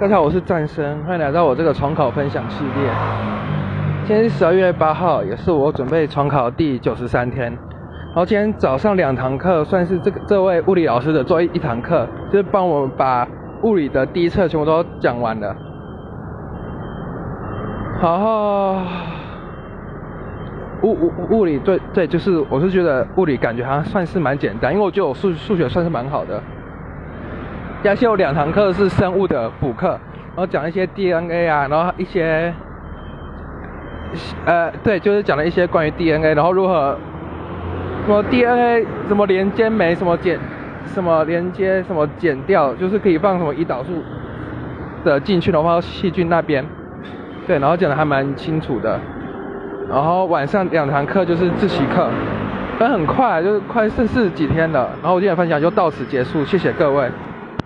大家好，我是战生，欢迎来到我这个重考分享系列。今天是十二月八号，也是我准备重考第九十三天。然后今天早上两堂课，算是这个这位物理老师的最后一堂课，就是帮我把物理的第一册全部都讲完了。然后物物物理对对，就是我是觉得物理感觉好像算是蛮简单，因为我觉得我数数学算是蛮好的。而且有两堂课是生物的补课，然后讲一些 DNA 啊，然后一些，呃，对，就是讲了一些关于 DNA，然后如何，什么 DNA 什么连接酶，什么剪，什么连接什么剪掉，就是可以放什么胰岛素的进去，然后细菌那边，对，然后讲的还蛮清楚的。然后晚上两堂课就是自习课，但很快，就是快剩四十几天了。然后我今天分享就到此结束，谢谢各位。